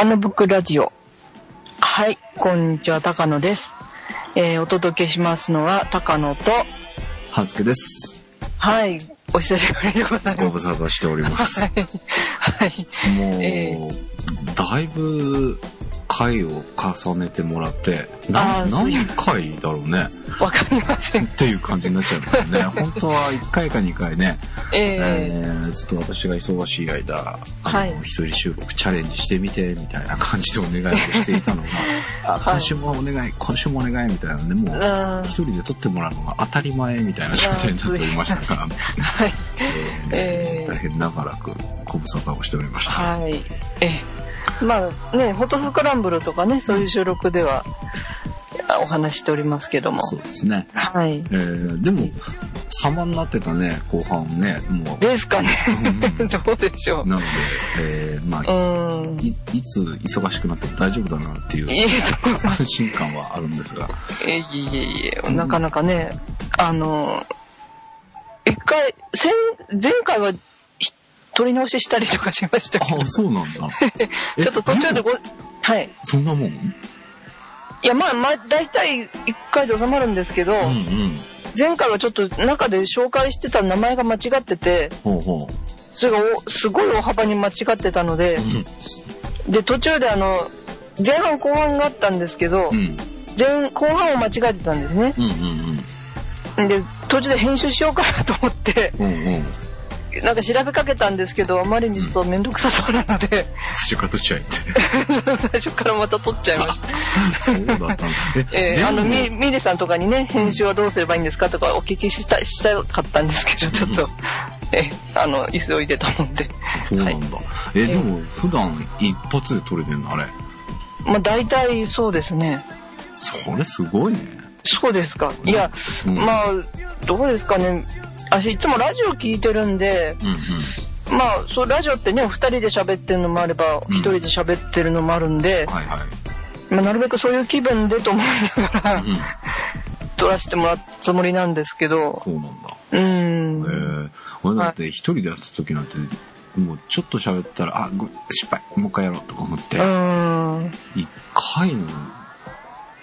高野ブックラジオ。はい、こんにちは、高野です。えーお届けしますのは高野と、はずけです。はい、お久しぶりでございごま無沙汰しておりますす。はい。はい。もう、えだいぶ回を重ねてもらって、何回だろうね。わかりません。っていう感じになっちゃうもんね。本当は1回か2回ね、え えーー、ずっと私が忙しい間、あの、はい一人収録チャレンジしてみて、みたいな感じでお願いをしていたのが、あはい今週もお願い、今週もお願いみたいなので、もう、一人で撮ってもらうのが当たり前みたいな状態になっておりましたから、はい。えーえー大変長らくご無沙汰をしておりました。はい。えーまあね、フォトスクランブルとかね、そういう収録では、お話ししておりますけども。そうですね。はい。えー、でも、様になってたね、後半ね、もう。ですかね。うん どうでしょう。なので、えー、まあ、うん。いいつ忙しくなっても大丈夫だなっていう安心感はあるんですが。えいえいえなかなかね、あの、一回、先、前回はひ取り直ししたりとかしましたけどあ、、そうなんだ。え ちょっと途中でご、はい。そんなもん？いや、まあ、まあ、大体一回で収まるんですけど、うんうん。前回はちょっと中で紹介してた名前が間違ってて、ほうほそれがおすごい大幅に間違ってたのでう。う、ん。で、途中であの、前半後半があったんですけどう、ん。前、後半を間違えてたんですね。うんうんで、途中で編集しようかなと思って、うん。うんうん。なんか調べかけたんですけど、あまりにちょっとめんどくさそうなので、土から取っちゃえって。最初からまた撮っちゃいました。そうだったんだ。え、ーあの、ミミリさんとかにね、編集はどうすればいいんですかとかお聞きした、したかったんですけど、ちょっと、えーあの、急いでたもんで。そうなんだ。え、でも、普段一発で撮れてんのあれ？まあ、大体そうですね。それすごいね。そうですか。いや、うんまあ、どうですかね。私いつもラジオ聞いてるんで、うんうん。まあ、そう、ラジオってね、二人で喋ってるのもあれば、うん一人で喋ってるのもあるんで、はいはい。まあ、なるべくそういう気分でと思いながら、うん。撮らせてもらったつもりなんですけど、そうなんだ。うえん。ー、俺だって一人でやった時なんて、もうちょっと喋ったら、あ、ご失敗、もう一回やろうとか思ってう、ん。一回の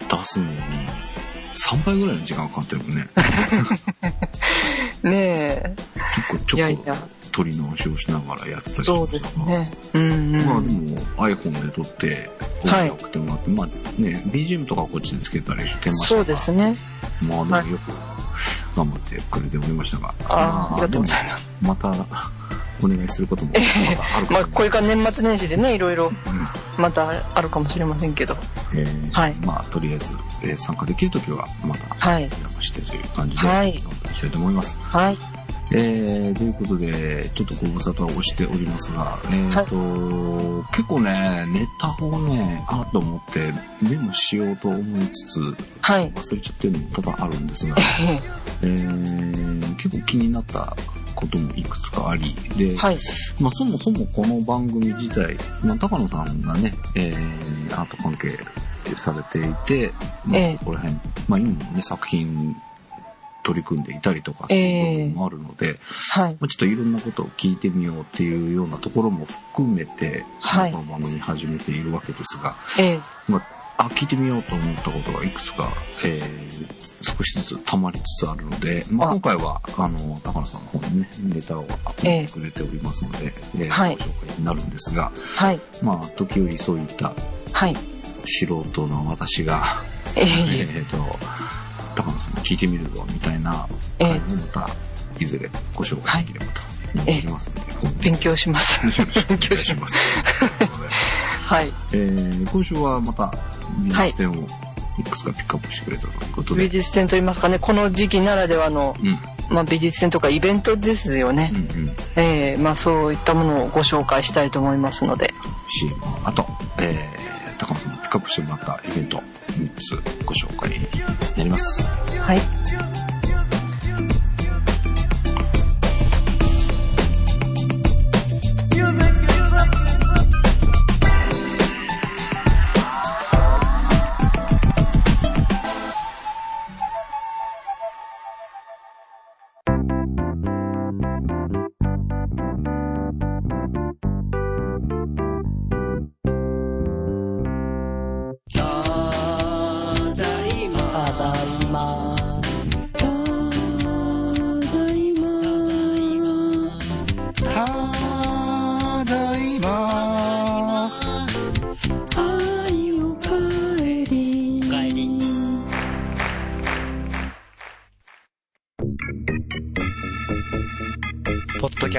出すのに、3倍ぐらいの時間かかってるもんね。ね結構ちょっといやいや取り直しをしながらやってたりえ、しまそうですね。うん、うん。まあでも iPhone で撮って、はい送ってもらって、まあね、BGM とかこっちでつけたりしてましたそうですね。まあでもよく頑張ってくれておりましたが。ああ、ありがとうございま。す。また、お願いすることもまたあるかまあ、もこれから年末年始でね、いろいろ、うん。またあるかもしれませんけど。えーはい。まあ、とりあえず、えー参加できるときは、また、はい。お邪魔してという感じで、はい。どんどんいきたいと思います。はい。えー、ということで、ちょっとご無沙汰をしておりますが、えーと、結構ね、ネタをね、あと思ってメモしようと思いつつ、はい。忘れちゃってるのも多々あるんですが、えー、結構気になったこともいくつかあり、で、はい。まあ、そもそもこの番組自体、まあ、高野さんがね、えー、アート関係されていて、まあ、ええそこら辺、まあ、今もね、作品取り組んでいたりとかっていう部分もあるので、はい。まあ、ちょっといろんなことを聞いてみようっていうようなところも含めて、はいこの番組始めているわけですが、ええまあ、あ、聞いてみようと思ったことがいくつか、えー、少しずつ溜まりつつあるので、まあ、あ今回は、あの、高野さんの方にね、ネタを集めてくれておりますので、えーはいご紹介になるんですが、はい。まあ、時折そういったはい。素人の私が、えええっ、と、高野さんも聞いてみるぞ、みたいな、ええ回もまた、いずれご紹介できればと思っておりますので、今後勉強します。よろしくお願いします。はい。えー、今週はまた美術展をいくつかピックアップしてくれたということで、美術展といいますかね、この時期ならではの、うん、まあ、美術展とかイベントですよねう。ん、うん。ええまあ、そういったものをご紹介したいと思いますので。CM の後、えー、高野さんにピックアップしてもらったイベント3つご紹介になります。はい。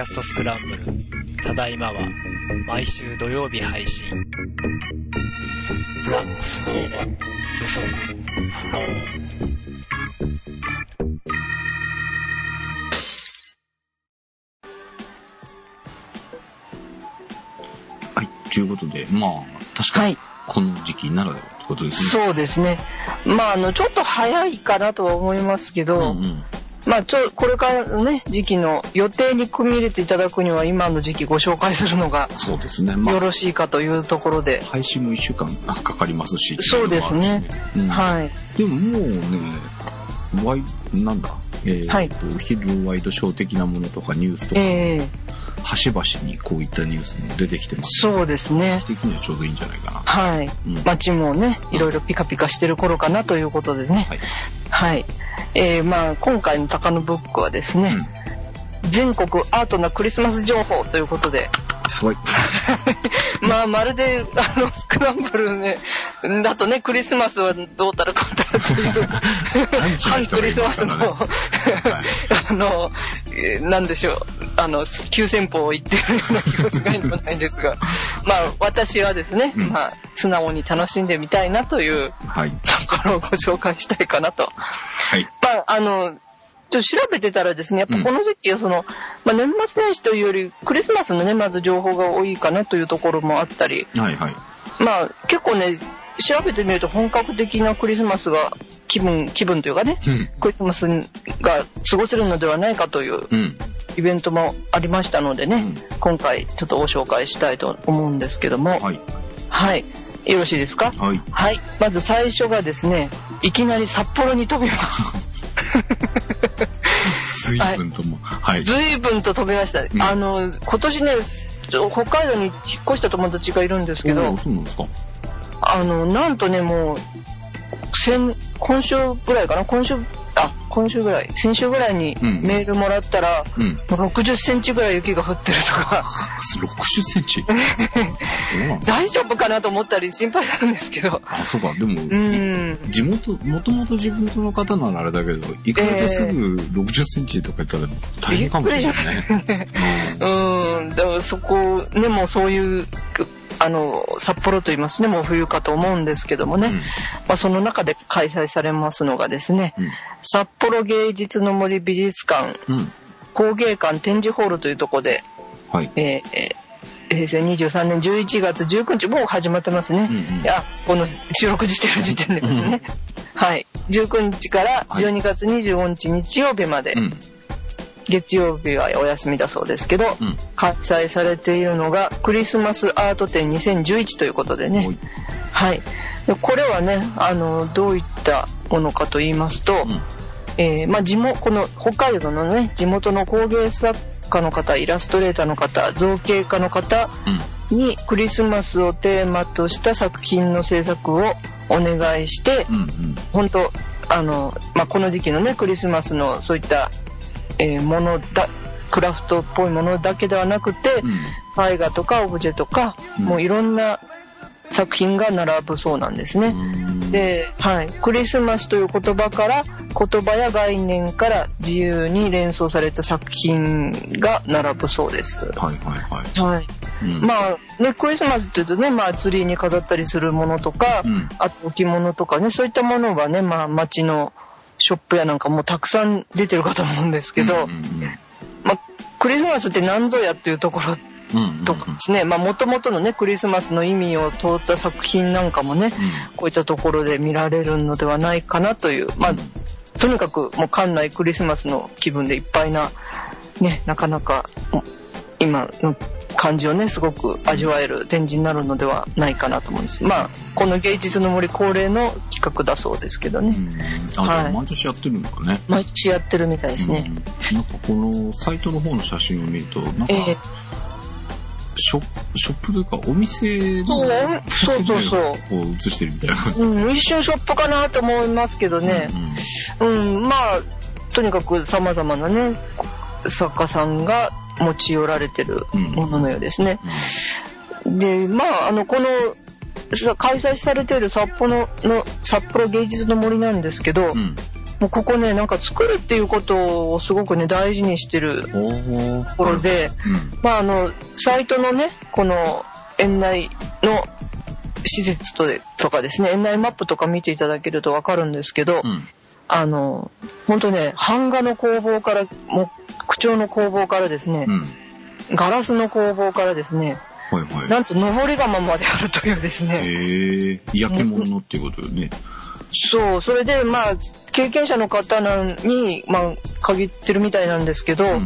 ストスクランブル。ただいまは、毎週土曜日配信。フラックスの予測不能。はい。ということで、まあ、確かにはい。この時期ならではってことですね。そうですね。まあ、あの、ちょっと早いかなとは思いますけど、うんうん。まあ、ちょ、これからのね、時期の予定に組み入れていただくには、今の時期ご紹介するのがそうですね。まあ、よろしいかというところで、配信も1週間かかりますし。そうですねうのもあるしね。はい。うん、でももうね、ワイ、なんだ、えーと、はい昼ワイドショー的なものとかニュースとか、ええ端々にこういったニュースも出てきてます。そうですね。的にはちょうどいいんじゃないかな。はい。うん街もね、いろいろピカピカしてる頃かなということでね。はい。はい。えー、まあ、今回の高野ブックはですね、全国アートなクリスマス情報ということで、すごい。まあ、まるで、あの、スクランブルね、だとね、クリスマスはどうたらこうたらという、反クリスマスの。あの、えーなんでしょう、あの、急先鋒を言ってるような気もしないでもないんですが、まあ、私はですね、うんまあ、素直に楽しんでみたいなというはい。ところをご紹介したいかなと。はい。まあ、あの、と調べてたらですね、やっぱこの時期はその、まあ、年末年始というより、クリスマスのね、まず情報が多いかなというところもあったり、はいはい。まあ、結構ね、調べてみると本格的なクリスマスが気分、気分というかね、うん。クリスマスが過ごせるのではないかといううん。イベントもありましたのでね、うん今回ちょっとご紹介したいと思うんですけども、はい。はい。よろしいですか？はい。はい。まず最初がですね、いきなり札幌に飛びます。随分とも。はい。随分と飛びました。んあの、今年ね、北海道に引っ越した友達がいるんですけどそうなんですかあの、なんとね、もう、先、今週ぐらいかな？今週、あ、今週ぐらい、先週ぐらいにうんメールもらったら、うん。もう60センチぐらい雪が降ってるとか、60センチ？大丈夫かなと思ったり心配するんですけど、あ、そうか。でも、うん。地元、もともと地元の方ならあれだけど、行かれてすぐ60センチとか言ったら大変かもしれないね。うん、だからそこ、ね、もうそういう、あの、札幌と言いますね、もう冬かと思うんですけどもね、うんまあ、その中で開催されますのがですね、うん札幌芸術の森美術館うん。工芸館展示ホールというところで、はい。えーえー平成23年11月19日、もう始まってますね。うんうんいや、この収録してる時点でですね。はい。19日から12月25日日曜日まで、うん。月曜日はお休みだそうですけど、うん。開催されているのがクリスマスアート展2011ということでね。はい。でこれはね、あの、どういったものかと言いますと、うんえーまあ、地元、この北海道のね、地元の工芸作家の方、イラストレーターの方、造形家の方うん。にクリスマスをテーマとした作品の制作をお願いして、うん。うん。本当あの、まあ、この時期のね、クリスマスのそういった、えーものだ、クラフトっぽいものだけではなくて、うん。絵画とかオブジェとか、うんもういろんな作品が並ぶそうなんですね。うん、で、はい。クリスマスという言葉から、言葉や概念から自由に連想された作品が並ぶそうです。はいはいはい。はい。うん、まあ、ね、クリスマスって言うとね、まあ、ツリーに飾ったりするものとか、うん。あと置物とかね、そういったものはね、まあ、街のショップやなんかもたくさん出てるかと思うんですけど、うんうんまあ、クリスマスって何ぞやっていうところうん。うん。とかですね、まあ、もともとのね、クリスマスの意味を通った作品なんかもね、うん。こういったところで見られるのではないかなという、まあ、とにかくもう館内クリスマスの気分でいっぱいな、ね、なかなかお今の感じをね、すごく味わえる展示になるのではないかなと思うんです。まあ、この芸術の森恒例の企画だそうですけどね。はい毎年やってるのかね。毎年やってるみたいですね。うん。なんかこのサイトの方の写真を見ると、なんか、ええショップ、ショップというかお店のそうそうそうこう映してるみたいな。うん、一瞬ショップかなと思いますけどね。うん、まあ、とにかく様々なね、作家さんが持ち寄られてるもののようですね。で、まあ、あの、この、さ開催されている札幌の、札幌芸術の森なんですけど。もうここねなんか作るっていうことをすごくね大事にしてるところで、うん。まああのサイトのねこの園内の施設とでとかですね園内マップとか見ていただけると分かるんですけど、うん。あの本当ね版画の工房から木彫の工房からですね、うん。ガラスの工房からですねはいはい。なんと登り窯まであるというですね、へえ、焼き物のっていうことよね。そうそれでまあ経験者の方に、まあ、限ってるみたいなんですけど、うんうん。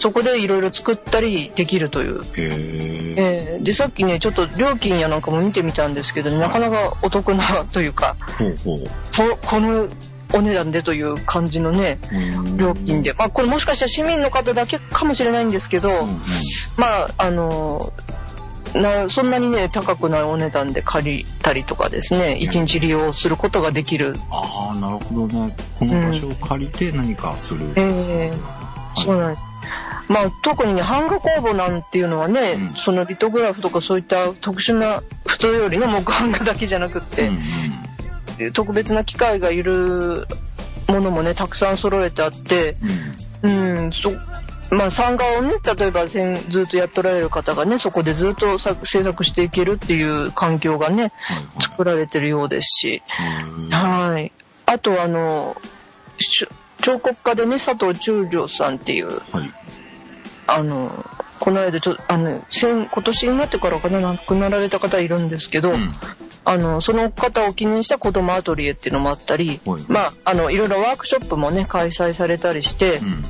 そこでいろいろ作ったりできるという。へえ。えーでさっきねちょっと料金やなんかも見てみたんですけど、なかなかお得なというかほうほう。ここのお値段でという感じのねうん料金で、まあ、これもしかしたら市民の方だけかもしれないんですけど、うんうん。まああのなそんなにね高くないお値段で借りたりとかですね一日利用することができる、ああ、なるほどね。この場所を借りて何かする。えーそうなんです。まあ特にね版画工房なんていうのはね、うんそのリトグラフとかそういった特殊な普通よりの木版画だけじゃなくって、うん特別な機械がいるものもねたくさん揃えてあってうん。うんそまあ版画をね例えばずっとやっておられる方がねそこでずっと作制作していけるっていう環境がね。作られてるようですし、はいあとあのし彫刻家でね佐藤忠良さんっていうはい。あのこの間ちょあの先今年になってからかな亡くなられた方いるんですけど、うん。あのその方を記念した子供アトリエっていうのもあったり、はいまああのいろいろワークショップもね開催されたりして、うん。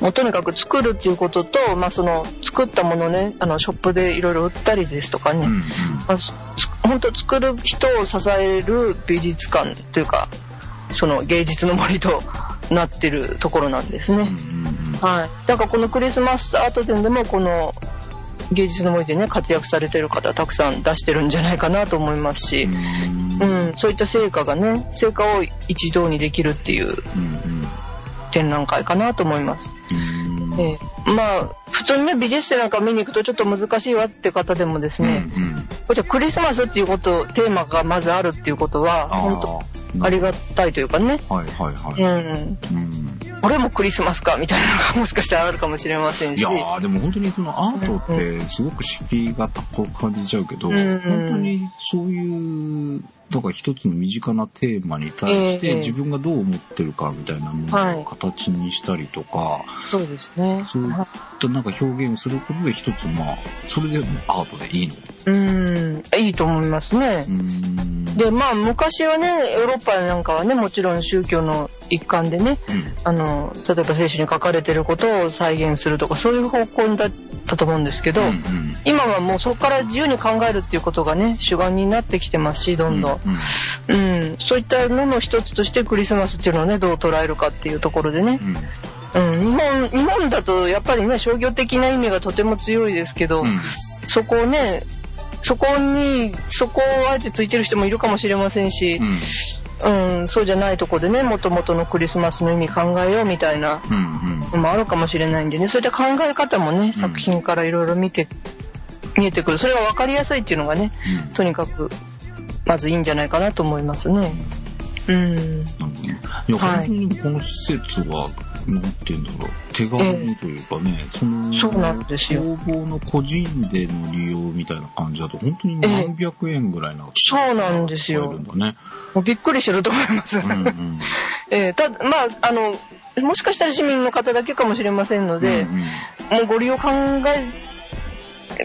もうとにかく作るっていうことと、まあ、その作ったものをねあのショップでいろいろ売ったりですとかね、うん。うん。まあ、つ本当作る人を支える美術館というかその芸術の森となってるところなんですね。うん。はい。だからこのクリスマスアート展でもこの芸術の森でね活躍されてる方たくさん出してるんじゃないかなと思いますし、うん。ううん。ん、そういった成果がね成果を一堂にできるっていううん。展覧会かなと思います。うん。ええまあ普通にね美術展なんか見に行くとちょっと難しいわって方でもですね、うん。これクリスマスっていうことテーマがまずあるっていうことは本当当ありがたいというかね、はいはいはい。うん、うん。これもクリスマスかみたいなのがもしかしたらあるかもしれませんし。いやーでも本当にそのアートってすごく敷居が高く感じちゃうけど、うん。本当にそういう、だから一つの身近なテーマに対しええて自分がどう思ってるかみたいなもはいのを形にしたりとか、そうですねそういったなんか表現をすることで一つまあ、それでもアートでいいの？うんいいと思いますねう、ん。でまあ昔はねヨーロッパなんかはねもちろん宗教の一環でねうん。あの例えば聖書に書かれてることを再現するとかそういう方向だったと思うんですけど、うんうん。今はもうそこから自由に考えるっていうことがね主眼になってきてますしどんどん、うん。うんそういったのの一つとしてクリスマスっていうのをねどう捉えるかっていうところでね、うん。うん、日本日本だとやっぱりね商業的な意味がとても強いですけど、うん。そこをねそこにそこをあえてついてる人もいるかもしれませんしう、ん。うんそうじゃないとこでねもともとのクリスマスの意味考えようみたいな。のもあるかもしれないんでねそういった考え方もね作品からいろいろ見て見えてくるそれが分かりやすいっていうのがねうん。とにかくまずいいんじゃないかなと思いますね。うんいや、はい本当にこの施設は、なんて言うんだろう、手軽にというかね、その、そうなんですよ。工房の個人での利用みたいな感じだと、本当に何百円ぐらいな、そうなんですよ。るんだね。もうびっくりしてると思います。うんうん。えーたまああのもしかしたら市民の方だけかもしれませんので、うんうん。もうご利用考え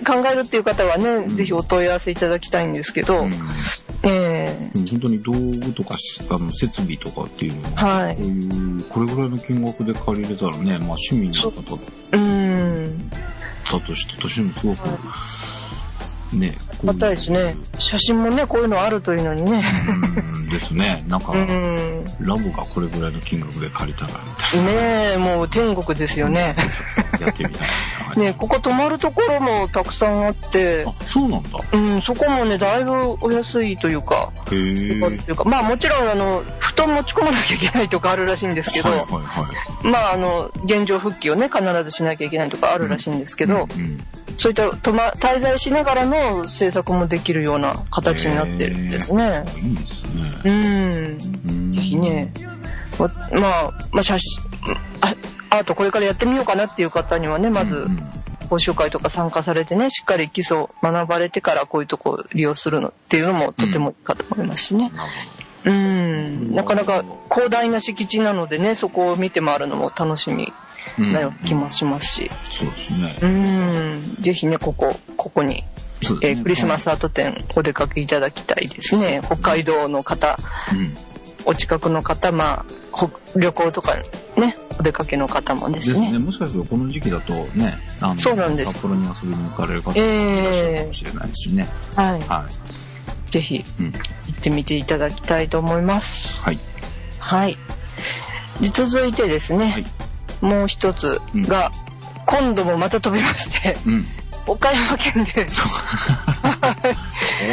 考えるっていう方はね、ん。ぜひお問い合わせいただきたいんですけど、うんえうん本当に道具とかしあの設備とかっていうのは、はい。こういうこれぐらいの金額で借りれたらね、まあ、市民の方だとしてとしてもすごく、ね、こういうまたですね写真もねこういうのあるというのにねうんですね。なんか、うんラボがこれぐらいの金額で借りたらみたいねえもう天国ですよねな。やってみたいな。ねここ泊まるところもたくさんあってあ、そうなんだ。うん、そこもねだいぶお安いというかへえ。というかまあもちろんあの布団持ち込まなきゃいけないとかあるらしいんですけど、はいはいはい。まああの現状復帰をね必ずしなきゃいけないとかあるらしいんですけど、うんそういったと、ま、滞在しながらの制作もできるような形になってるんですね。いいですね。うん。うんぜひね。まあ、まあ、写真、あアートこれからやってみようかなっていう方にはね、まずうん、講習会とか参加されてね、しっかり基礎を学ばれてからこういうとこを利用するのっていうのもとてもいいかと思いますしね。うん、なかなか広大な敷地なのでね、そこを見て回るのも楽しみな気もしますし、そうですね。うん、ぜひね、ここ、ここに、ねークリスマスアート展お出かけいただきたいですね。北海道の方、うん。お近くの方、まあ、ほ旅行とかね、お出かけの方もでですすね。ね。もしかするとこの時期だとね、あの、そうなんです札幌に遊びに行かれる方もいらっしゃるかもしれないですしね。はい。はぜひい。うん。行ってみていただきたいと思います。はい。はい。で続いてですね、はいもう一つが、今度もまた飛びまして、うん。岡山県で 飛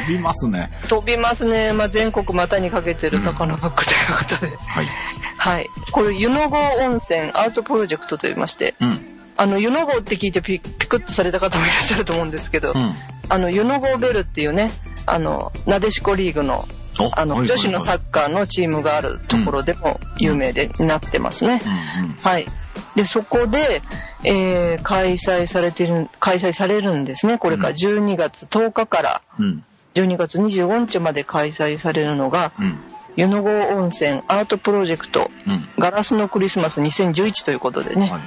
びますね。飛びますね。まあ、全国股にかけてる高野バックということで。はい。はい。これ、湯の郷温泉アートプロジェクトと言いまして、うん。あの、湯の郷って聞いてピピクッとされた方もいらっしゃると思うんですけど、うん。あの、湯の郷ベルっていうね、あの、なでしこリーグの、おあの、はい女子のサはいッカーのチームがあるところでも有名でなってますね。うんうん。はい。で、そこで、えー開催されてる、開催されるんですね。これからうん12月10日からうん。12月25日まで開催されるのが、うん。湯の郷温泉アートプロジェクトうん。ガラスのクリスマス2011ということでね。はい。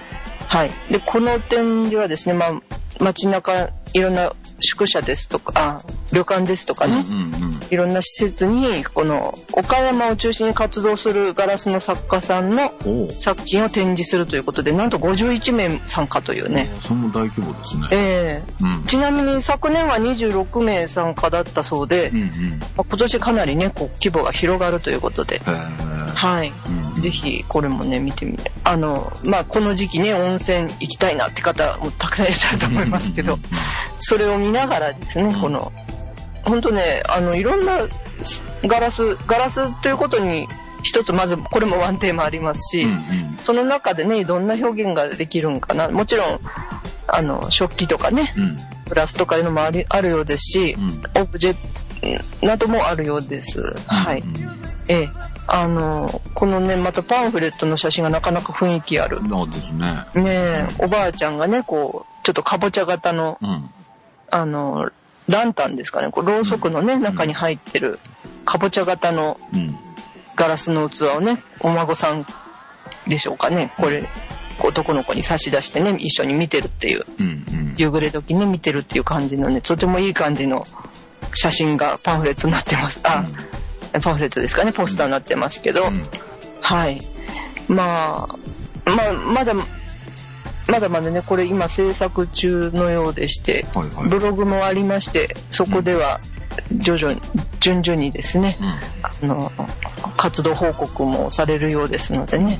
はい。で、この展示はですね、まあ、街中、いろんな宿舎ですとか、あ、旅館ですとかね、うんうんいろんな施設に、この、岡山を中心に活動するガラスの作家さんの。作品を展示するということで、なんと51名参加というね。それも大規模ですね。ええうん。ちなみに昨年は26名参加だったそうで、うんうん。まあ今年かなりね、こう規模が広がるということで、はい。うんぜひこれもね見てみて。あのまあこの時期ね温泉行きたいなって方もたくさんいらっしゃると思いますけど。それを見ながらですねこの本当ねあのいろんなガラスガラスということに一つまずこれもワンテーマありますし、うんうん。その中でねどんな表現ができるんかな。もちろんあの食器とかねうん。グラスとかいうのもありあるようですし、うん。オブジェなどもあるようです、はいうんええあのこのねまたパンフレットの写真がなかなか雰囲気あるそうですね。ねえおばあちゃんがねこうちょっとかぼちゃ型のうん。あのランタンですかねこうろうそくのね、中に入ってるかぼちゃ型のうん。ガラスの器をねお孫さんでしょうかねこれ男の子に差し出してね一緒に見てるっていううんうん。夕暮れ時に見てるっていう感じのねとてもいい感じの写真がパンフレットになってますあ、パンフレットですかねポスターになってますけど、うんはい。まあ、まあ、まだ、まだまだね、これ今制作中のようでして、はいはい。ブログもありまして、そこでは徐々に、順々にですね、うんあの、活動報告もされるようですのでね、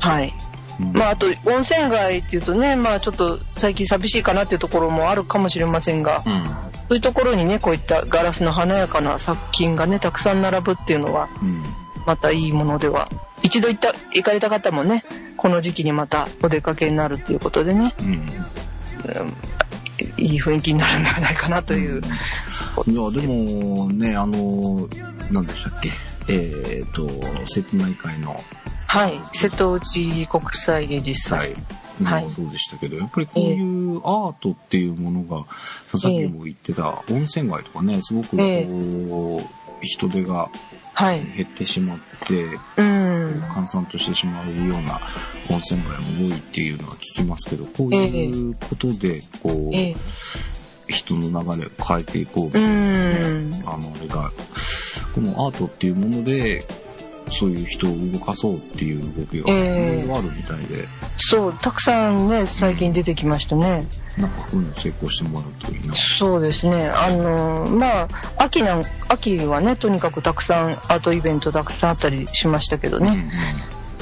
はい。うんまあ、あと、温泉街っていうとね、まあ、ちょっと最近寂しいかなっていうところもあるかもしれませんが、うん。そういうところにね、こういったガラスの華やかな作品がね、たくさん並ぶっていうのは、うん。またいいものでは一度行った行かれた方もねこの時期にまたお出かけになるっていうことでね、うん。うんいい雰囲気になるんではないかなという、いや、でもね、あの、何でしたっけ？えっ、と、瀬戸内海のはい瀬戸内国際芸術祭際もそうでしたけど、やっぱりこういうアートっていうものが、さっきも言ってた温泉街とかね、すごくこう、え人手がはい。減ってしまって、うん。閑散としてしまうような温泉街も多いっていうのは聞きますけど、こういうことで、こう、ええ。人の流れを変えていこううみたいな、ん。あの、あれが、このアートっていうもので、そういう人を動かそうっていう動きがええ。いろいろあるみたいで、そうたくさんね最近出てきましたね。なんかこういうの成功してもらうといいな。そうですね。あのまあ秋なん秋はねとにかくたくさんアートイベントたくさんあったりしましたけどね、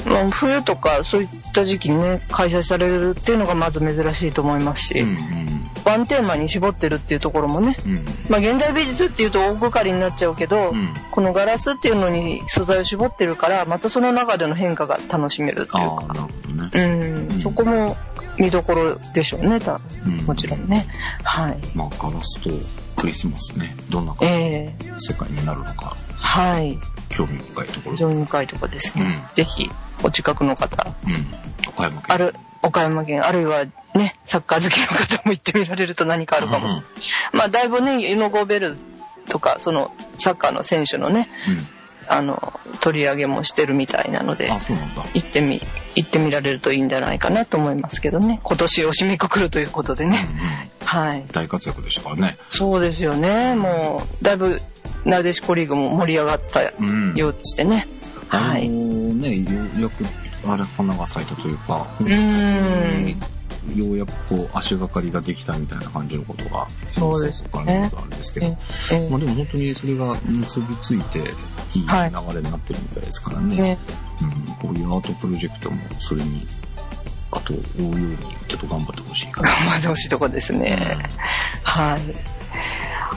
まあ、冬とかそういった時期にね開催されるっていうのがまず珍しいと思いますし、うんうん。ワンテーマに絞ってるっていうところもね、うん。まあ、現代美術っていうと大掛かりになっちゃうけど、うん。このガラスっていうのに素材を絞ってるからまたその中での変化が楽しめるっていうか。ね。うん、うん。そこも見どころでしょうねたうん。もちろんね。はい。まあ、ガラスとクリスマスね、どんなええ世界になるのか、はい。興味深いところです。に深いところですね。うんぜひ、お近くの方、うん。岡山県。ある、岡山県、あるいはね、サッカー好きの方も行ってみられると何かあるかもしれない。まあ、だいぶね、ユノゴーベルとか、その、サッカーの選手のね、あの、取り上げもしてるみたいなのうん。であ、、そうなんだ。行ってみ、行ってみられるといいんじゃないかなと思いますけどね。今年を締めくくるということでね。うんうんはい。大活躍でしたからね。そうですよね。もう、だいぶ、なでしこリーグも盛り上がったうん。ようでしてね。はい。あのね、ようやく、あれ、花が咲いたというか、うーん。ようやくこう、足がかりができたみたいな感じのことが、そうですねわかるんですけど、えまあでも本当にそれが結びついて、いい流はいれになってるみたいですからね。ね、うん、こういうアートプロジェクトもそれに、あと、追うようにちょっと頑張ってほしいかな。頑張ってほしいとこですね。はい。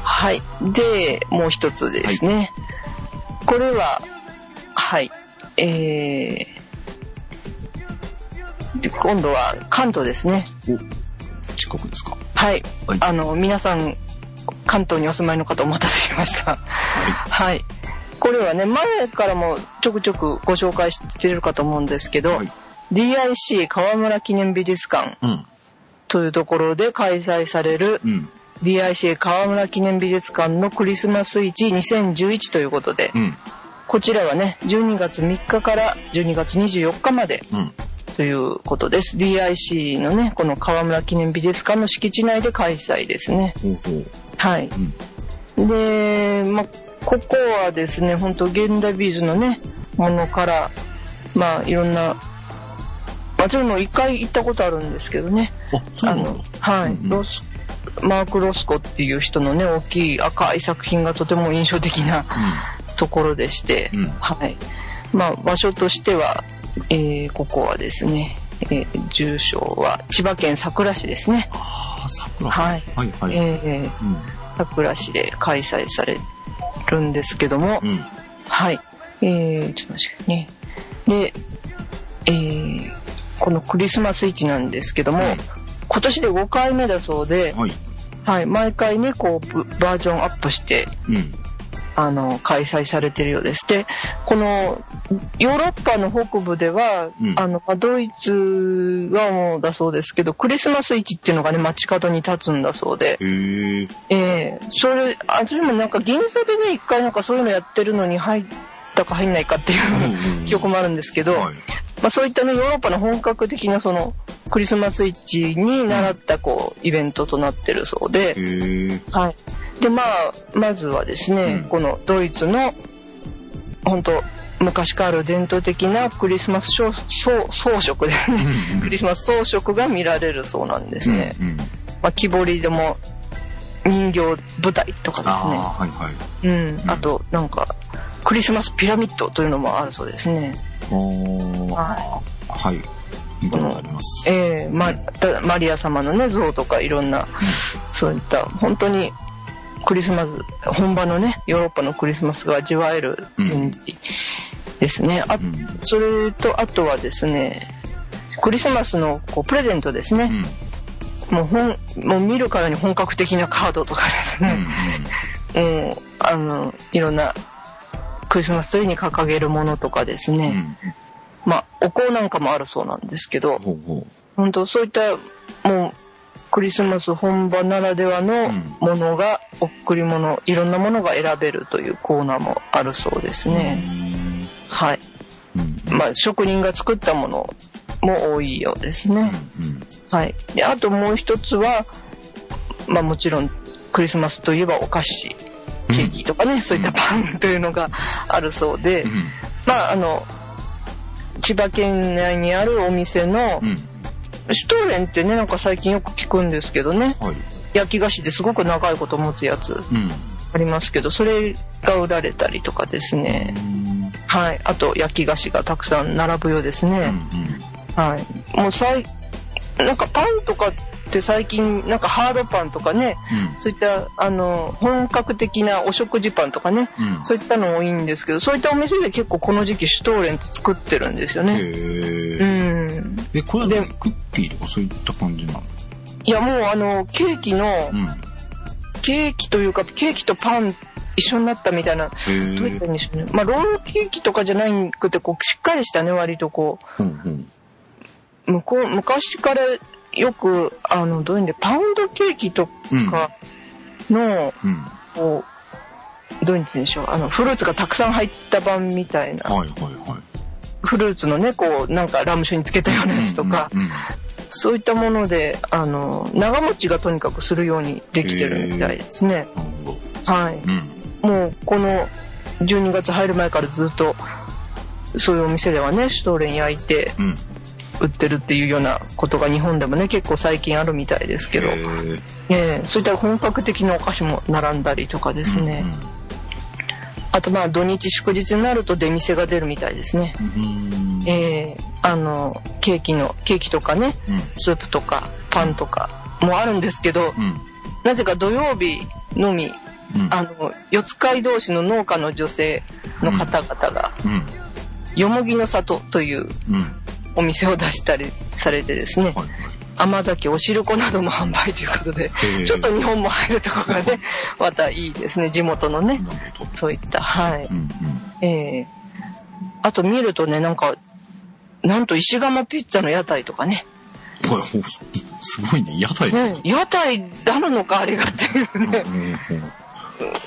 はい。で、もう一つですね。これは、はい。えー、で今度は関東ですね。お、近くですか？はい。はいあの、皆さん、関東にお住まいの方お待たせしました。ははい。これはね、前からもちょくちょくご紹介してるかと思うんですけい。ど、はい。DIC 河村記念美術館うん。というところで開催されるうん。DIC 河村記念美術館のクリスマス市2011ということで、うん。こちらはね、12月3日から12月24日までうん。ということです。DIC のね、この河村記念美術館の敷地内で開催ですね。ほう。はい。うん。で、まあ、ここはですね、本当現代美術のね、ものから、まあ、いろんな、まあ、それも一回行ったことあるんですけどね。あ、の。、はい、うんうんロス、マーク・ロスコっていう人のね、大きい赤い作品がとても印象的なところでして、うんはい。まあ、場所としては、えーここはですね、えー住所は千葉県佐倉市ですね。ああ、佐倉。はい。はいはい。えーうん。佐倉市で開催されるんですけども、うん。はい。えー、ちょっと待ってね。で、えー、このクリスマス市なんですけども、うん今年で5回目だそうで、はい。はい、毎回ね、こう、ブバージョンアップして、うん。あの、開催されてるようです。で、この、ヨーロッパの北部では、うんあの、まあドイツはもうだそうですけど、クリスマス市っていうのがね、街角に立つんだそうで、へえ。ええそれ、あ、それもなんか銀座でね、一回なんかそういうのやってるのに入ったか入んないかっていう、うん 記憶もあるんですけど、はい。まあそういったね、ヨーロッパの本格的なその、クリスマス市に習ったこう、イベントとなってるそうで。はい。で、まあ、まずはですね、うんこのドイツの、本当昔からある伝統的なクリスマス装飾でね、クリスマス装飾が見られるそうなんですね。うん。うんまあ、木彫りでも人形舞台とかですね。ああ、はいはい。うんう。んあと、なんか、クリスマスピラミッドというのもあるそうですね。おははい。見たことあります。ええまたマリア様のね、像とかいろんな、そういった、本当にクリスマス、本場のね、ヨーロッパのクリスマスが味わえる展示ですね。あうん。それと、あとはですね、クリスマスのこうプレゼントですね。うん。もう本、もう見るからに本格的なカードとかですうん。ね。もう、あの、いろんな、クリスマスツリーに掲げるものとかですね。うん。まあ、お香なんかもあるそうなんですけど、ほうほ本当そういった、もう、クリスマス本場ならではのうんものが、贈り物、いろんなものが選べるというコーナーもあるそうですう。ね。はい。うん。まあ、職人が作ったものも多いようですうん。ね。うん。はい。で、あともう一つは、まあもちろん、クリスマスといえばお菓子、ケーキとかね、そういったパンというのがあるそうで、うん。まああの、千葉県内にあるお店のう、ん。シュトーレンってね、なんか最近よく聞くんですけどね、はい。焼き菓子ですごく長いこと持つやつうん。ありますけど、それが売られたりとかですね、はい。あと焼き菓子がたくさん並ぶようですうん。ね。はい。もうさい、なんかパンとかって最近、なんかハードパンとかね、そういった、あの、本格的なお食事パンとかね、うん。うん。そういったの多いんですけど、そういったお店で結構この時期シュトーレンって作ってるんですよへね。うえ。ん。え、これはでクッキーとかそういった感じなの？いやもうあの、ケーキの、うん。ケーキというか、ケーキとパン一緒になったみたいな、どう言ったんでしょうね。まあ、ロールケーキとかじゃないくて、こう、しっかりしたね、割とこうんうん。う、向こう、昔からよく、あの、どういうんで、パウンドケーキとかの、うん。こう、どういうんでしょう、あの、フルーツがたくさん入った版みたいな、はいはいはい。フルーツのね、こう、なんかラム酒につけたようなやつとか、うんうんそういったもので、あの、長持ちがとにかくするようにできてるみたいですね。なるほど。はい。うん。もう、この12月入る前からずっと、そういうお店ではね、シュトーレン焼いてうん。売ってるっていうようなことが日本でもね、結構最近あるみたいですけど、ええそういった本格的なお菓子も並んだりとかですね。あとまあ土日祝日になると出店が出るみたいですね。うん。うん。ええあの、ケーキの、ケーキとかね、うん。スープとかパンとかもあるんですけど、うん。なぜか土曜日のみ、うん。あの、四街道市の農家の女性の方々が、うん。よもぎの里といううん。お店を出したりされてですね、はいはい。甘酒、お汁粉なども販売ということで、ちょっと日本も入るところがね、またいいですね、地元のね。そういった、はい。うんええあと見るとね、なんか、なんと石窯ピッツァの屋台とかね、ほすごいね。屋台だね屋台あるのかあれがっていうね、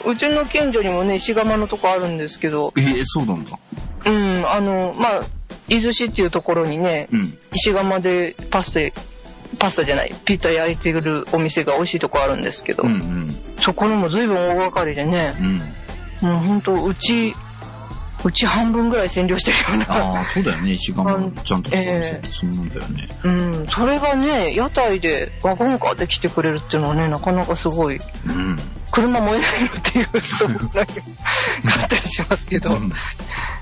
うちの近所にもね、石窯のとこあるんですけど、えー、そうなんだ。うん、あの、まあ、伊豆市っていうところにね、うん。石窯でパスタ、パスタじゃない、ピッツァ焼いてるお店が美味しいとこあるんですけど、うんうん。そこにも随分大掛かりでね、うん。もうほんと、うち、うち半分ぐらい占領してるような。ああ、そうだよね。石窯ちゃんとええそうなんだよね。うん、それがね、屋台でワゴンカーで来てくれるっていうのはね、なかなかすごい、うん。車燃えないのっていうところがあったりしますけど、うん。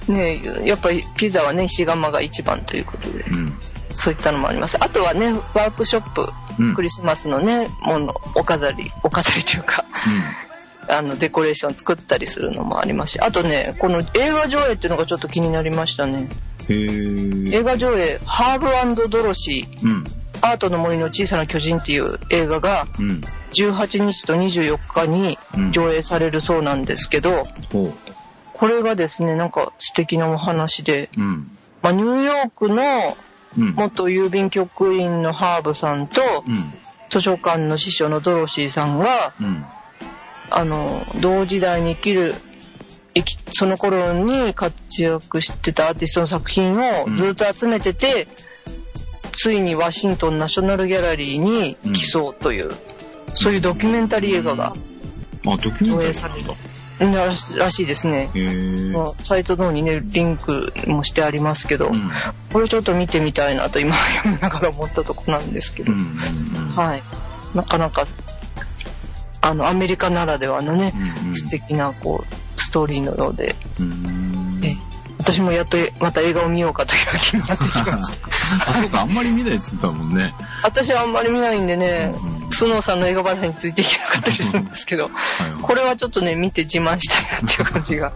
ね、やっぱりピザはね、石窯が一番ということで、うん。そういったのもあります。あとはね、ワークショップ、うん。クリスマスのね、もの、お飾り、お飾りというか、あの、デコレーション作ったりするのもありますし、あとね、この映画上映っていうのがちょっと気になりましたね。映画上映、ハーブドロシー、うん。アートの森の小さな巨人っていう映画がうん。18日と24日にうん上映されるそうなんですけど、ほこれがですね、なんか素敵なお話で、う。うん。まあ、ニューヨークのうん。元郵便局員のハーブさんと、うん。図書館の師匠のドロシーさんが、うん。あの、同時代に生きる、その頃に活躍してたアーティストの作品をずっと集めてて、ついにワシントンナショナルギャラリーに寄贈という、そういうドキュメンタリー映画が、あ、ドキュメンタリーなんだ。うんらしらしいですね。まあサイトの方にね、リンクもしてありますけど、うん。これちょっと見てみたいなと今読みながら思ったとこなんですけど、うん。うん。はい。なかなか、あの、アメリカならではのね、うん。うん。素敵な、こう、ストーリーのようで、うん。え私もやっとまた映画を見ようかという気になってきました。あ、そうか、あんまり見ないっつったもんね。私はあんまり見ないんでねうん、スノーさんの映画話についていけなかったりするんですけど、はいはい。これはちょっとね、見て自慢したいなっていう感じが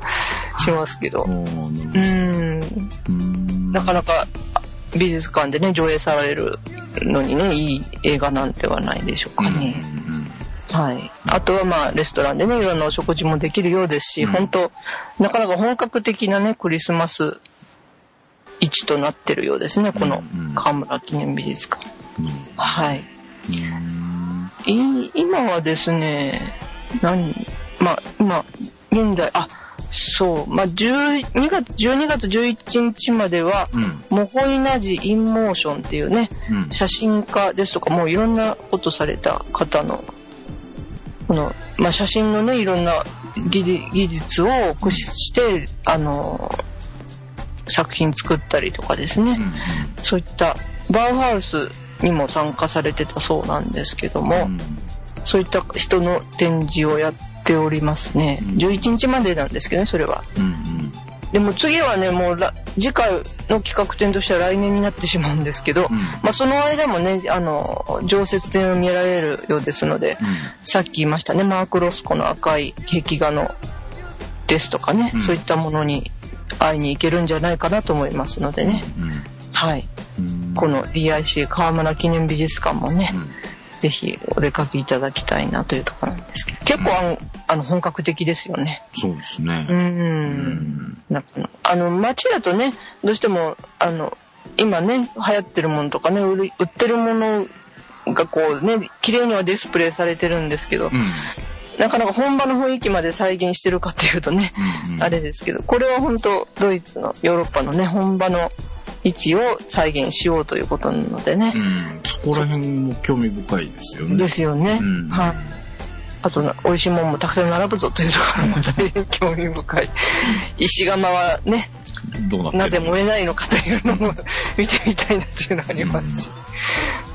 しますけどうん、うん。なかなか美術館でね、上映されるのにね、いい映画なんではないでしょうかね。はい。あとはまあ、レストランでね、いろんなお食事もできるようですし、うん本当なかなか本格的なね、クリスマス位置となってるようですね、この河村記念美術館。うん。はい。今はですね、何、まあ、今、現在、あ、そう、まあ、12月、12月11日までは、うん。モホイナジインモーションっていうね、うん。写真家ですとか、もういろんなことされた方の、この、まあ、写真のね、いろんな技術を駆使して、あの、作品作ったりとかですね、そういったバウハウスにも参加されてたそうなんですけども、そういった人の展示をやっておりますね。うん11日までなんですけどね、それは。うん。うん。でも次はね、もうら次回の企画展としては来年になってしまうんですけど、うん。まあその間もね、あの、常設展を見られるようですので、うん。さっき言いましたね、マーク・ロスコの赤い壁画のですとかね、うんそういったものに会いに行けるんじゃないかなと思いますのでね、はい。うん。この DIC 川村記念美術館もね、ぜひお出かけいただきたいなというところなんですけど、結構あの、あの本格的ですよね。そうですね。うん。うんなんかあの、街だとね、どうしても、あの、今ね、流行ってるものとかね、売ってるものがこうね、綺麗にはディスプレイされてるんですけど、うん。なかなか本場の雰囲気まで再現してるかっていうとね、うんうんあれですけど、これは本当ドイツのヨーロッパのね、本場の位置を再現しようということなのでねう。ん。そこら辺も興味深いですよね。ですよね。うん。はい。あとな、美味しいもんもたくさん並ぶぞというところも大変興味深い。石窯はね、どうなってるなぜ燃えないのかというのも見てみたいなというのがありますし。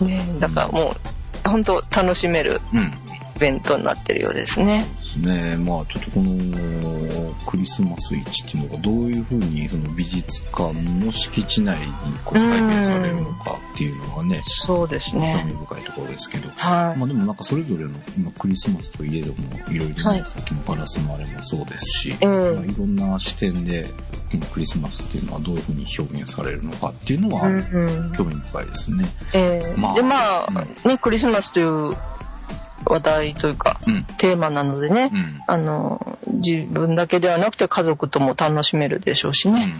ねだからもう、本当楽しめるうん。イベントになってるようですね。ですね。まあちょっとこのクリスマス市っていうのがどういうふうにその美術館の敷地内にこう再現されるのかっていうのがね、そうです興味ね。深いところですけど。はい。まあでもなんかそれぞれの今クリスマスといえどもいろいろね、はいさっきのガラスのあれもそうですし、ええまあいろんな視点でうんクリスマスっていうのはどういうふうに表現されるのかっていうのはうんうん興味深いですね。えーまあで、まあ、うね、クリスマスという話題というか、うん。テーマなのでね、うん。あの、自分だけではなくて家族とも楽しめるでしょうしうんね。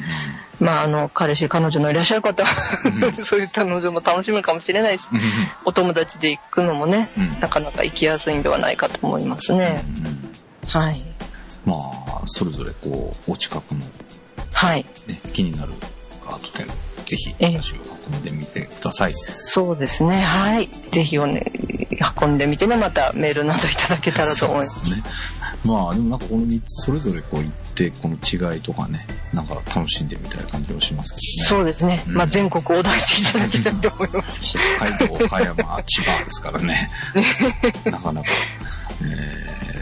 まあ、あの、彼氏、彼女のいらっしゃる方はうん、そういったのでも楽しめるかもしれないし、うん。お友達で行くのもね、うんなかなか行きやすいんではないかと思いますね。うんはい。まあ、それぞれこう、お近くの、はい。ね、気になるアート展、ぜひええ足を運んでみてください。そうですね。はい。ぜひおね、運んでみてね、またメールなどいただけたらと思います。そうですね。まあ、でもなんかこの3つそれぞれこう行って、この違いとかね、なんか楽しんでみたい感じはしますけどね。そうですね。うんまあ、全国横断していただきたいと思います。北海道、岡山、千葉ですからね。なかなか、えー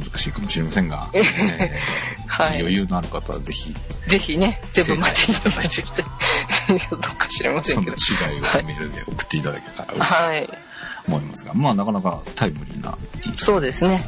難しいかもしれませんが、えーはい余裕のある方はぜひ、ぜひね、全部待っていただ正きたい。どうか知れませそのんけど。違いをメールで送っていただけたら嬉しいはい。と思いますが、まあなかなかタイムリーな、いいそうですね。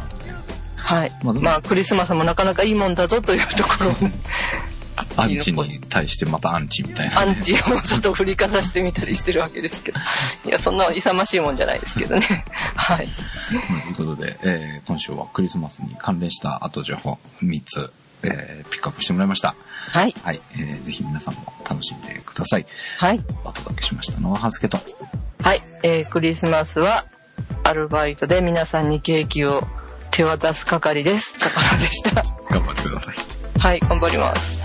はい。まあまあ、クリスマスもなかなかいいもんだぞというところ アンチに対してまたアンチみたいな、アね。ンチをちょっと振りかざしてみたりしてるわけですけど。いや、そんな勇ましいもんじゃないですけどね。はい。うんということで、えー今週はクリスマスに関連した後情報3つ、えーピックアップしてもらいました。はい。はい、えーぜひ皆さんも楽しんでください。はい。お届けしましたのは、ハスケと。はい。えークリスマスは、アルバイトで皆さんにケーキを手渡す係です。高野でした。頑張ってください。はい、頑張ります。